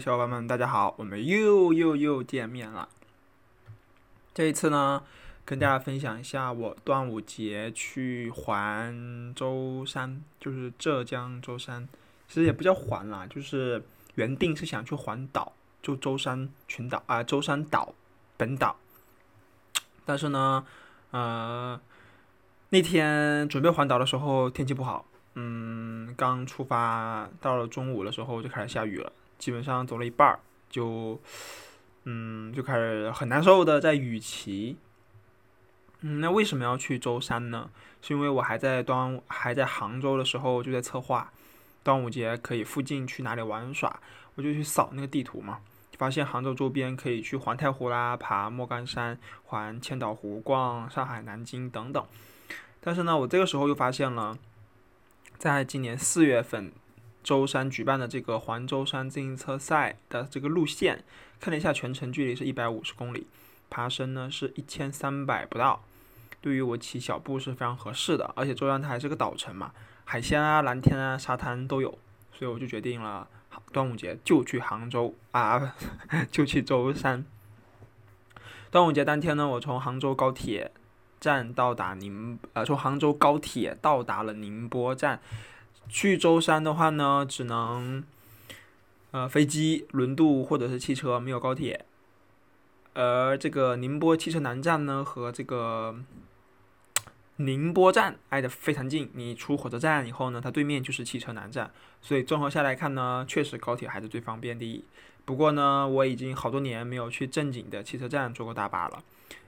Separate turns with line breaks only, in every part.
小伙伴们，大家好，我们又又又见面了。这一次呢，跟大家分享一下我端午节去环舟山，就是浙江舟山。其实也不叫环啦，就是原定是想去环岛，就舟山群岛啊，舟山岛本岛。但是呢，呃，那天准备环岛的时候天气不好。嗯，刚出发到了中午的时候就开始下雨了，基本上走了一半儿就，嗯，就开始很难受的在雨骑。嗯，那为什么要去舟山呢？是因为我还在端还在杭州的时候就在策划端午节可以附近去哪里玩耍，我就去扫那个地图嘛，发现杭州周边可以去环太湖啦、爬莫干山、环千岛湖、逛上海、南京等等。但是呢，我这个时候又发现了。在今年四月份，舟山举办的这个环舟山自行车赛的这个路线，看了一下，全程距离是一百五十公里，爬升呢是一千三百不到，对于我骑小步是非常合适的。而且舟山它还是个岛城嘛，海鲜啊、蓝天啊、沙滩都有，所以我就决定了，端午节就去杭州啊，就去舟山。端午节当天呢，我从杭州高铁。站到达宁呃，从杭州高铁到达了宁波站。去舟山的话呢，只能呃飞机、轮渡或者是汽车，没有高铁。而这个宁波汽车南站呢，和这个宁波站挨得非常近。你出火车站以后呢，它对面就是汽车南站。所以综合下来看呢，确实高铁还是最方便的。不过呢，我已经好多年没有去正经的汽车站坐过大巴了。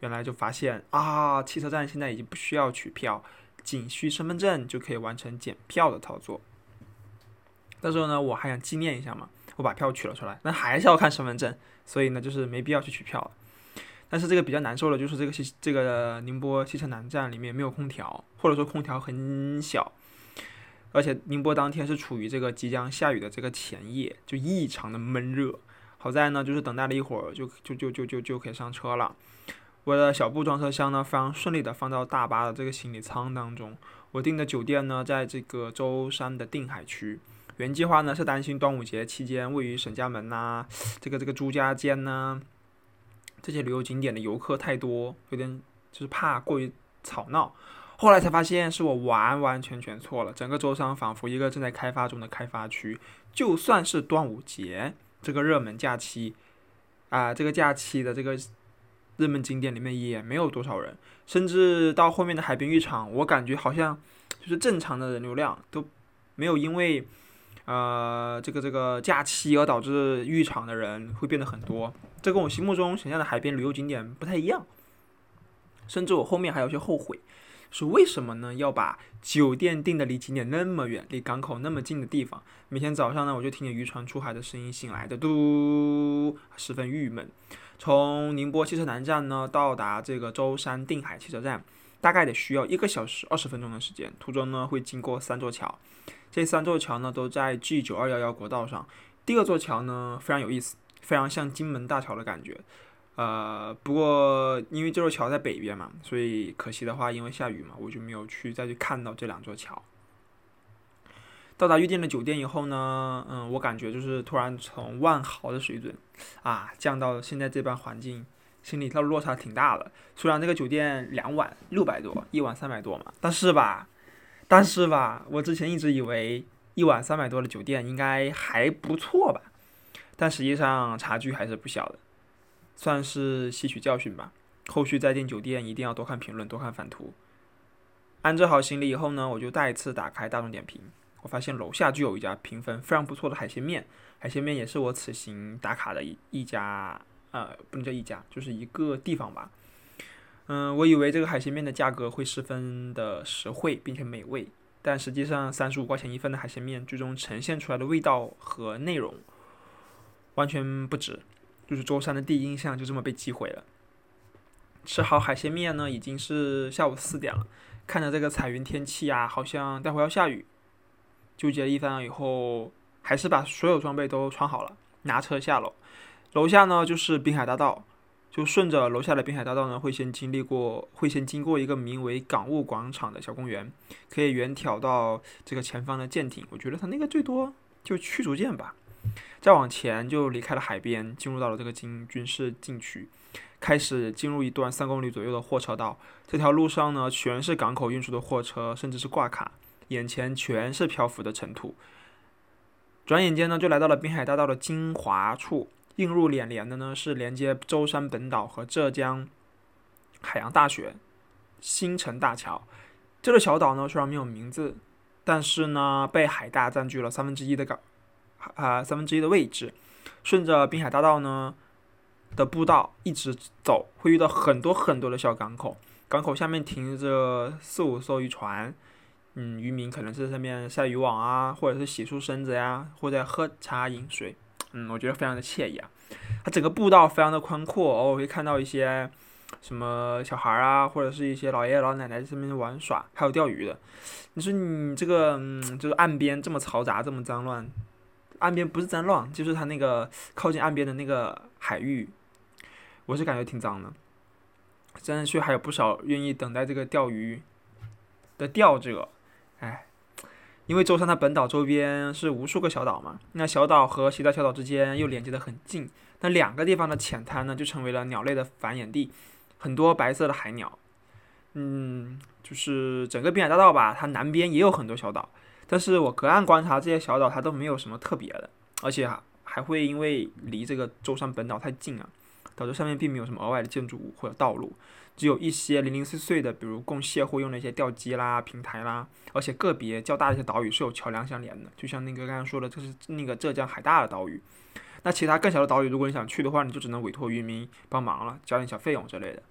原来就发现啊，汽车站现在已经不需要取票，仅需身份证就可以完成检票的操作。到时候呢，我还想纪念一下嘛，我把票取了出来，那还是要看身份证，所以呢，就是没必要去取票。但是这个比较难受的就是这个汽这个宁波汽车南站里面没有空调，或者说空调很小，而且宁波当天是处于这个即将下雨的这个前夜，就异常的闷热。好在呢，就是等待了一会儿，就就就就就就可以上车了。我的小布装车箱呢，非常顺利的放到大巴的这个行李舱当中。我订的酒店呢，在这个舟山的定海区。原计划呢是担心端午节期间位于沈家门呐，这个这个朱家尖呐，这些旅游景点的游客太多，有点就是怕过于吵闹。后来才发现是我完完全全错了，整个舟山仿佛一个正在开发中的开发区。就算是端午节这个热门假期，啊，这个假期的这个。热门景点里面也没有多少人，甚至到后面的海滨浴场，我感觉好像就是正常的人流量都没有因为呃这个这个假期而导致浴场的人会变得很多，这跟我心目中想象的海边旅游景点不太一样。甚至我后面还有些后悔，是为什么呢？要把酒店订的离景点那么远，离港口那么近的地方，每天早上呢我就听见渔船出海的声音醒来的，都十分郁闷。从宁波汽车南站呢到达这个舟山定海汽车站，大概得需要一个小时二十分钟的时间。途中呢会经过三座桥，这三座桥呢都在 G 九二幺幺国道上。第二座桥呢非常有意思，非常像金门大桥的感觉。呃，不过因为这座桥在北边嘛，所以可惜的话，因为下雨嘛，我就没有去再去看到这两座桥。到达预定的酒店以后呢，嗯，我感觉就是突然从万豪的水准啊降到现在这般环境，心里头落差挺大的。虽然这个酒店两晚六百多，一晚三百多嘛，但是吧，但是吧，我之前一直以为一晚三百多的酒店应该还不错吧，但实际上差距还是不小的，算是吸取教训吧。后续再订酒店一定要多看评论，多看反图。安置好行李以后呢，我就再次打开大众点评。发现楼下就有一家评分非常不错的海鲜面，海鲜面也是我此行打卡的一一家，呃，不能叫一家，就是一个地方吧。嗯，我以为这个海鲜面的价格会十分的实惠并且美味，但实际上三十五块钱一份的海鲜面，最终呈现出来的味道和内容完全不值，就是舟山的第一印象就这么被击毁了。吃好海鲜面呢，已经是下午四点了，看着这个彩云天气啊，好像待会要下雨。纠结了一番以后，还是把所有装备都穿好了，拿车下楼。楼下呢就是滨海大道，就顺着楼下的滨海大道呢，会先经历过，会先经过一个名为港务广场的小公园，可以远眺到这个前方的舰艇。我觉得它那个最多就驱逐舰吧。再往前就离开了海边，进入到了这个军军事禁区，开始进入一段三公里左右的货车道。这条路上呢，全是港口运输的货车，甚至是挂卡，眼前全是漂浮的尘土。转眼间呢，就来到了滨海大道的精华处。映入眼帘的呢，是连接舟山本岛和浙江海洋大学新城大桥。这个小岛呢，虽然没有名字，但是呢，被海大占据了三分之一的港，啊，三分之一的位置。顺着滨海大道呢的步道一直走，会遇到很多很多的小港口。港口下面停着四五艘渔船，嗯，渔民可能是在上面晒渔网啊，或者是洗漱身子呀，或者喝茶饮水。嗯，我觉得非常的惬意啊。它整个步道非常的宽阔，偶尔会看到一些什么小孩啊，或者是一些老爷爷老奶奶在上面玩耍，还有钓鱼的。你说你这个，嗯，就是岸边这么嘈杂，这么脏乱，岸边不是脏乱，就是它那个靠近岸边的那个海域，我是感觉挺脏的。真去还有不少愿意等待这个钓鱼的钓者，哎。因为舟山它本岛周边是无数个小岛嘛，那小岛和其他小岛之间又连接得很近，那两个地方的浅滩呢，就成为了鸟类的繁衍地，很多白色的海鸟。嗯，就是整个滨海大道吧，它南边也有很多小岛，但是我隔岸观察这些小岛，它都没有什么特别的，而且还会因为离这个舟山本岛太近啊，导致上面并没有什么额外的建筑物或者道路。只有一些零零碎碎的，比如供卸货用的一些吊机啦、平台啦，而且个别较大的一些岛屿是有桥梁相连的，就像那个刚刚说的，这是那个浙江海大的岛屿。那其他更小的岛屿，如果你想去的话，你就只能委托渔民帮忙了，交点小费用之类的。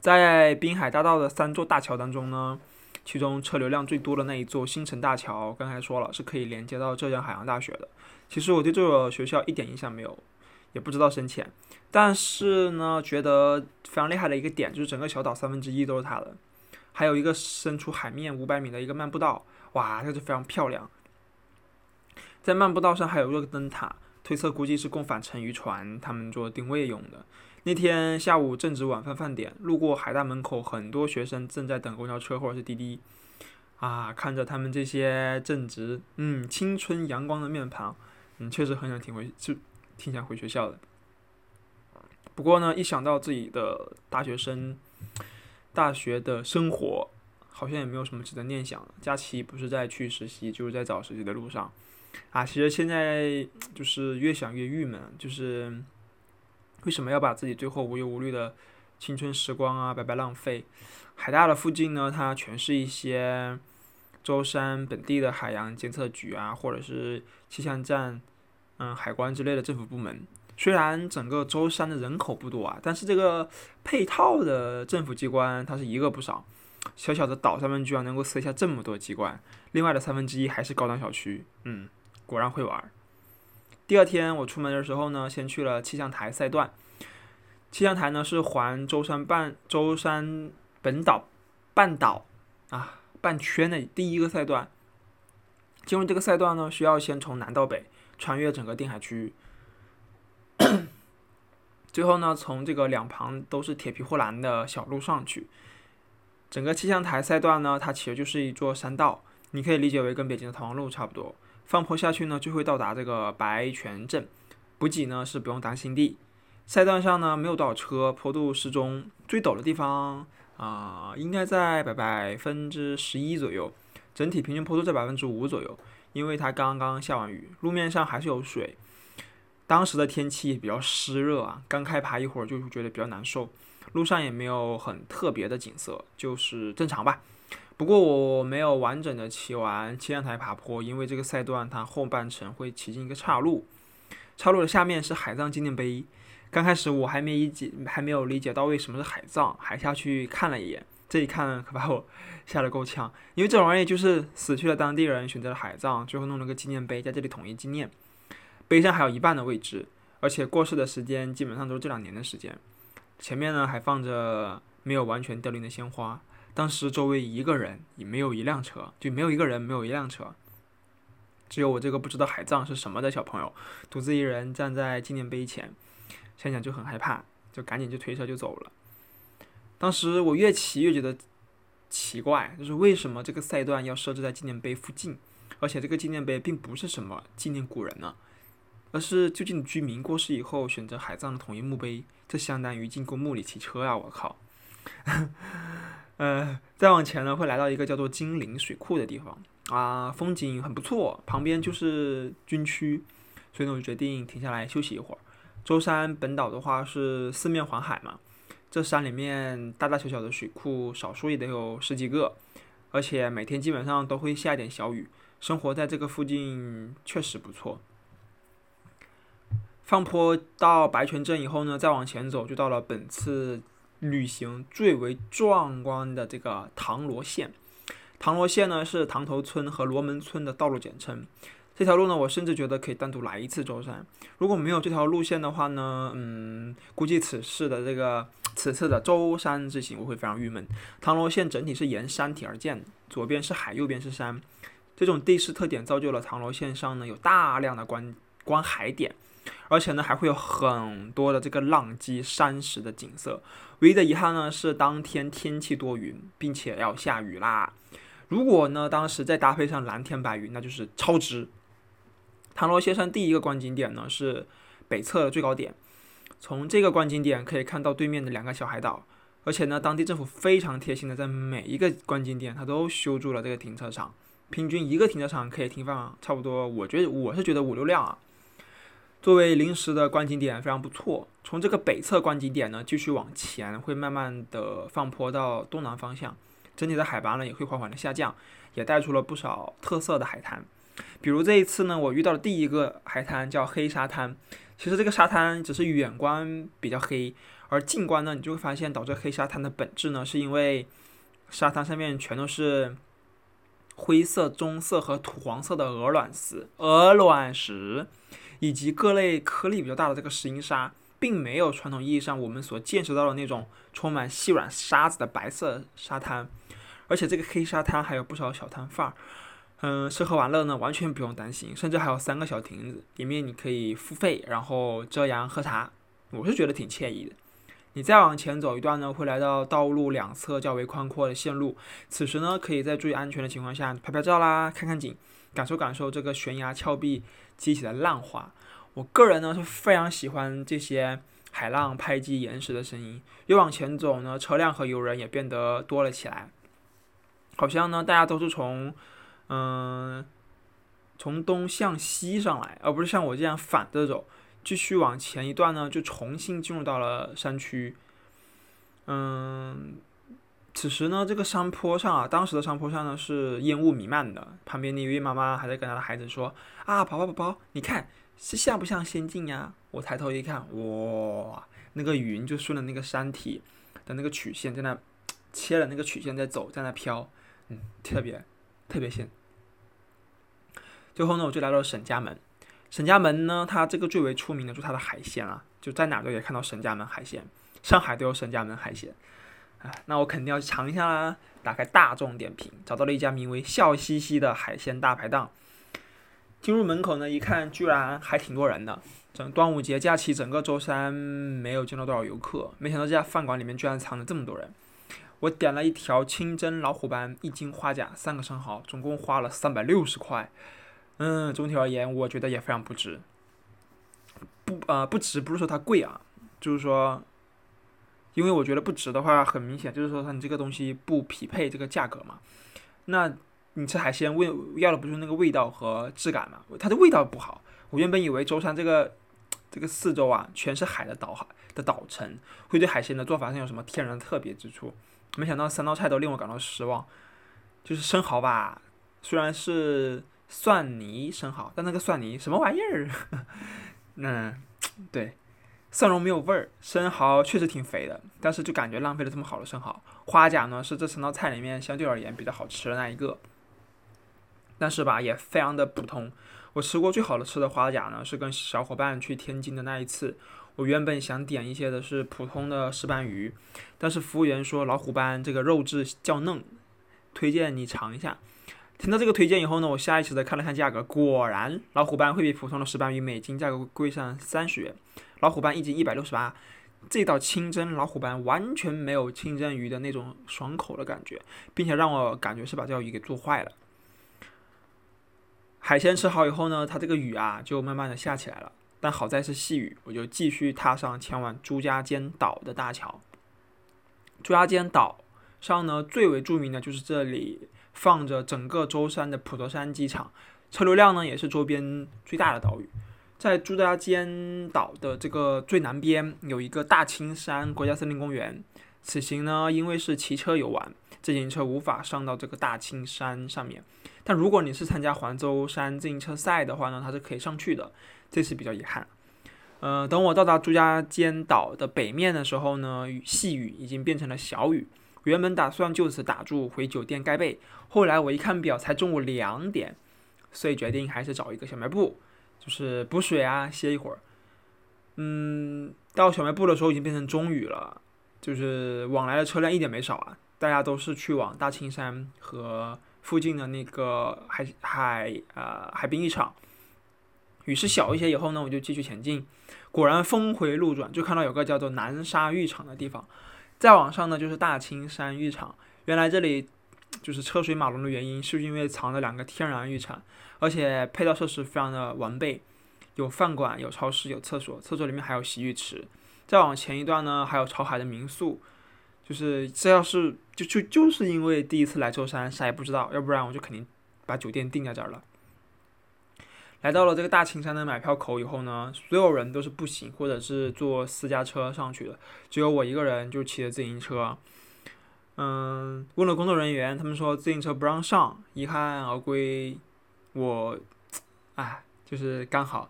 在滨海大道的三座大桥当中呢，其中车流量最多的那一座新城大桥，刚才说了是可以连接到浙江海洋大学的。其实我对这所学校一点印象没有。也不知道深浅，但是呢，觉得非常厉害的一个点就是整个小岛三分之一都是它的，还有一个伸出海面五百米的一个漫步道，哇，这就非常漂亮。在漫步道上还有一个灯塔，推测估计是供返程渔船他们做定位用的。那天下午正值晚饭饭点，路过海大门口，很多学生正在等公交车或者是滴滴，啊，看着他们这些正值嗯青春阳光的面庞，嗯，确实很想挺回就。挺想回学校的，不过呢，一想到自己的大学生、大学的生活，好像也没有什么值得念想。假期不是在去实习，就是在找实习的路上。啊，其实现在就是越想越郁闷，就是为什么要把自己最后无忧无虑的青春时光啊白白浪费？海大的附近呢，它全是一些舟山本地的海洋监测局啊，或者是气象站。嗯，海关之类的政府部门，虽然整个舟山的人口不多啊，但是这个配套的政府机关它是一个不少。小小的岛上面居然能够塞下这么多机关，另外的三分之一还是高档小区。嗯，果然会玩。第二天我出门的时候呢，先去了气象台赛段。气象台呢是环舟山半舟山本岛半岛啊半圈的第一个赛段。进入这个赛段呢，需要先从南到北。穿越整个定海区域，最后呢，从这个两旁都是铁皮护栏的小路上去。整个气象台赛段呢，它其实就是一座山道，你可以理解为跟北京的逃亡路差不多。放坡下去呢，就会到达这个白泉镇，补给呢是不用担心的。赛段上呢没有多少车，坡度适中，最陡的地方啊应该在百百分之十一左右，整体平均坡度在百分之五左右。因为它刚刚下完雨，路面上还是有水。当时的天气比较湿热啊，刚开爬一会儿就觉得比较难受。路上也没有很特别的景色，就是正常吧。不过我没有完整的骑完气象台爬坡，因为这个赛段它后半程会骑进一个岔路，岔路的下面是海葬纪念碑。刚开始我还没理解，还没有理解到为什么是海葬，还下去看了一眼。这一看可把我 吓得够呛，因为这玩意就是死去的当地人选择了海葬，最后弄了个纪念碑在这里统一纪念。碑上还有一半的位置，而且过世的时间基本上都是这两年的时间。前面呢还放着没有完全凋零的鲜花。当时周围一个人也没有一辆车，就没有一个人，没有一辆车，只有我这个不知道海葬是什么的小朋友，独自一人站在纪念碑前，想想就很害怕，就赶紧就推车就走了。当时我越骑越觉得奇怪，就是为什么这个赛段要设置在纪念碑附近？而且这个纪念碑并不是什么纪念古人呢，而是就近居民过世以后选择海葬的统一墓碑，这相当于进公墓里骑车啊！我靠。呃，再往前呢，会来到一个叫做金陵水库的地方啊，风景很不错，旁边就是军区，所以呢，我就决定停下来休息一会儿。舟山本岛的话是四面环海嘛，这山里面大大小小的水库，少说也得有十几个，而且每天基本上都会下一点小雨，生活在这个附近确实不错。放坡到白泉镇以后呢，再往前走就到了本次。旅行最为壮观的这个唐罗线，唐罗线呢是唐头村和罗门村的道路简称。这条路呢，我甚至觉得可以单独来一次舟山。如果没有这条路线的话呢，嗯，估计此次的这个此次的舟山之行我会非常郁闷。唐罗线整体是沿山体而建，左边是海，右边是山，这种地势特点造就了唐罗线上呢有大量的观观海点。而且呢，还会有很多的这个浪迹山石的景色。唯一的遗憾呢是当天天气多云，并且要下雨啦。如果呢当时再搭配上蓝天白云，那就是超值。唐罗先生第一个观景点呢是北侧的最高点，从这个观景点可以看到对面的两个小海岛。而且呢，当地政府非常贴心的在每一个观景点，它都修筑了这个停车场，平均一个停车场可以停放差不多，我觉得我是觉得五六辆啊。作为临时的观景点非常不错。从这个北侧观景点呢，继续往前会慢慢的放坡到东南方向，整体的海拔呢也会缓缓的下降，也带出了不少特色的海滩。比如这一次呢，我遇到的第一个海滩叫黑沙滩。其实这个沙滩只是远观比较黑，而近观呢，你就会发现导致黑沙滩的本质呢，是因为沙滩上面全都是灰色、棕色和土黄色的鹅卵石，鹅卵石。以及各类颗粒比较大的这个石英砂，并没有传统意义上我们所见识到的那种充满细软沙子的白色沙滩，而且这个黑沙滩还有不少小摊贩儿，嗯，吃喝玩乐呢完全不用担心，甚至还有三个小亭子，里面你可以付费，然后遮阳喝茶，我是觉得挺惬意的。你再往前走一段呢，会来到道路两侧较为宽阔的线路，此时呢，可以在注意安全的情况下拍拍照啦，看看景。感受感受这个悬崖峭壁激起的浪花，我个人呢是非常喜欢这些海浪拍击岩石的声音。越往前走呢，车辆和游人也变得多了起来，好像呢大家都是从嗯从东向西上来，而不是像我这样反着走。继续往前一段呢，就重新进入到了山区，嗯。此时呢，这个山坡上啊，当时的山坡上呢是烟雾弥漫的，旁边的一位妈妈还在跟她的孩子说：“啊，宝宝宝宝，你看是像不像仙境呀？”我抬头一看，哇，那个云就顺着那个山体的那个曲线在那切了那个曲线在走，在那飘，嗯，特别特别仙。最后呢，我就来到了沈家门。沈家门呢，它这个最为出名的就是它的海鲜啊，就在哪都可以看到沈家门海鲜，上海都有沈家门海鲜。那我肯定要去尝一下啦！打开大众点评，找到了一家名为“笑嘻嘻”的海鲜大排档。进入门口呢，一看居然还挺多人的。整端午节假期，整个舟山没有见到多少游客。没想到这家饭馆里面居然藏了这么多人。我点了一条清蒸老虎斑，一斤花甲，三个生蚝，总共花了三百六十块。嗯，总体而言，我觉得也非常不值。不，呃，不值不是说它贵啊，就是说。因为我觉得不值的话，很明显就是说它你这个东西不匹配这个价格嘛。那你吃海鲜味要的不是那个味道和质感嘛？它的味道不好。我原本以为舟山这个这个四周啊全是海的岛海的岛城，会对海鲜的做法上有什么天然特别之处。没想到三道菜都令我感到失望。就是生蚝吧，虽然是蒜泥生蚝，但那个蒜泥什么玩意儿？嗯，对。蒜蓉没有味儿，生蚝确实挺肥的，但是就感觉浪费了这么好的生蚝。花甲呢是这三道菜里面相对而言比较好吃的那一个，但是吧也非常的普通。我吃过最好的吃的花甲呢是跟小伙伴去天津的那一次。我原本想点一些的是普通的石斑鱼，但是服务员说老虎斑这个肉质较嫩，推荐你尝一下。听到这个推荐以后呢，我下意识的看了看价格，果然老虎斑会比普通的石斑鱼每斤价格贵上三十元。老虎斑一斤一百六十八，这道清蒸老虎斑完全没有清蒸鱼的那种爽口的感觉，并且让我感觉是把这条鱼给做坏了。海鲜吃好以后呢，它这个雨啊就慢慢的下起来了，但好在是细雨，我就继续踏上前往朱家尖岛的大桥。朱家尖岛上呢，最为著名的就是这里放着整个舟山的普陀山机场，车流量呢也是周边最大的岛屿。在朱家尖岛的这个最南边有一个大青山国家森林公园。此行呢，因为是骑车游玩，自行车无法上到这个大青山上面。但如果你是参加环舟山自行车赛的话呢，它是可以上去的。这次比较遗憾。呃，等我到达朱家尖岛的北面的时候呢，细雨已经变成了小雨。原本打算就此打住回酒店盖被，后来我一看表，才中午两点，所以决定还是找一个小卖部。就是补水啊，歇一会儿。嗯，到小卖部的时候已经变成中雨了，就是往来的车辆一点没少啊，大家都是去往大青山和附近的那个海海呃海滨浴场。雨势小一些以后呢，我就继续前进。果然峰回路转，就看到有个叫做南沙浴场的地方。再往上呢，就是大青山浴场。原来这里就是车水马龙的原因，是因为藏了两个天然浴场。而且配套设施非常的完备，有饭馆、有超市、有厕所，厕所里面还有洗浴池。再往前一段呢，还有朝海的民宿。就是这要是就就就是因为第一次来舟山，啥也不知道，要不然我就肯定把酒店定在这儿了。来到了这个大青山的买票口以后呢，所有人都是步行或者是坐私家车上去的，只有我一个人就骑着自行车。嗯，问了工作人员，他们说自行车不让上，遗憾而归。我，哎，就是刚好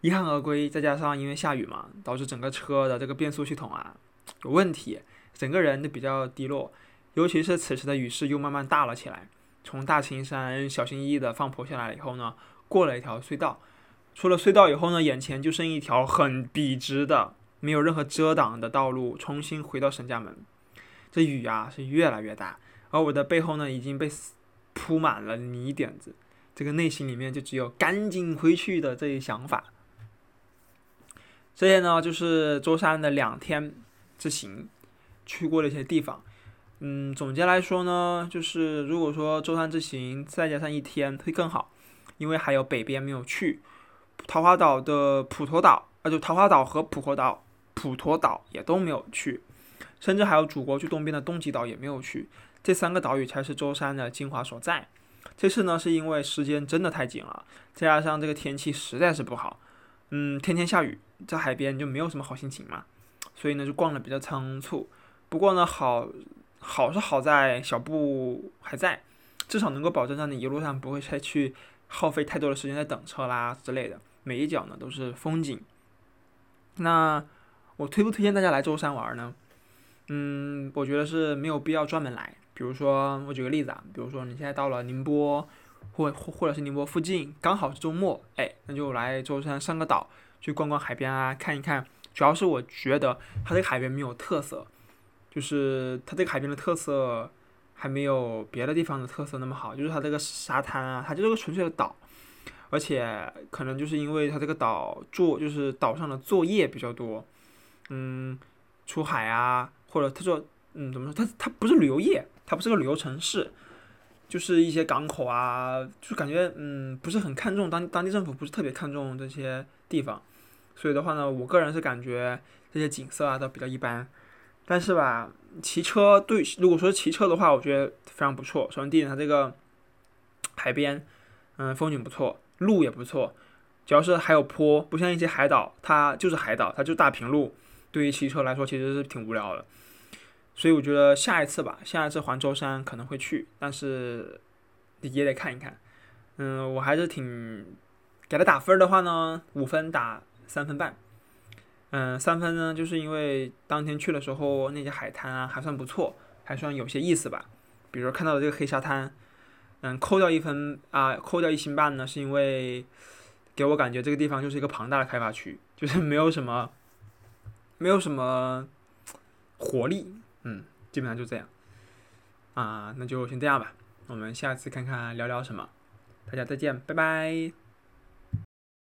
遗憾而归，再加上因为下雨嘛，导致整个车的这个变速系统啊有问题，整个人都比较低落。尤其是此时的雨势又慢慢大了起来。从大青山小心翼翼的放坡下来以后呢，过了一条隧道，出了隧道以后呢，眼前就剩一条很笔直的、没有任何遮挡的道路，重新回到沈家门。这雨啊是越来越大，而我的背后呢已经被铺满了泥点子。这个内心里面就只有赶紧回去的这一想法。这些呢，就是舟山的两天之行，去过的一些地方。嗯，总结来说呢，就是如果说舟山之行再加上一天会更好，因为还有北边没有去，桃花岛的普陀岛，啊，就桃花岛和普陀岛，普陀岛也都没有去，甚至还有祖国最东边的东极岛也没有去，这三个岛屿才是舟山的精华所在。这次呢，是因为时间真的太紧了，再加上这个天气实在是不好，嗯，天天下雨，在海边就没有什么好心情嘛，所以呢就逛的比较仓促。不过呢，好好是好在小布还在，至少能够保证让你一路上不会再去耗费太多的时间在等车啦之类的，每一脚呢都是风景。那我推不推荐大家来舟山玩呢？嗯，我觉得是没有必要专门来。比如说，我举个例子啊，比如说你现在到了宁波，或或或者是宁波附近，刚好是周末，哎，那就来舟山上个岛，去逛逛海边啊，看一看。主要是我觉得它这个海边没有特色，就是它这个海边的特色还没有别的地方的特色那么好。就是它这个沙滩啊，它就是个纯粹的岛，而且可能就是因为它这个岛作，就是岛上的作业比较多，嗯，出海啊，或者他说，嗯，怎么说？它它不是旅游业。它不是个旅游城市，就是一些港口啊，就感觉嗯不是很看重当当地政府不是特别看重这些地方，所以的话呢，我个人是感觉这些景色啊都比较一般。但是吧，骑车对，如果说骑车的话，我觉得非常不错。首先第一点，它这个海边，嗯，风景不错，路也不错，主要是还有坡，不像一些海岛，它就是海岛，它就大平路，对于骑车来说其实是挺无聊的。所以我觉得下一次吧，下一次环舟山可能会去，但是也得看一看。嗯，我还是挺给他打分的话呢，五分打三分半。嗯，三分呢，就是因为当天去的时候那些海滩啊还算不错，还算有些意思吧。比如看到的这个黑沙滩，嗯，扣掉一分啊，扣掉一星半呢，是因为给我感觉这个地方就是一个庞大的开发区，就是没有什么，没有什么活力。嗯，基本上就这样，啊，那就先这样吧。我们下次看看聊聊什么，大家再见，拜拜。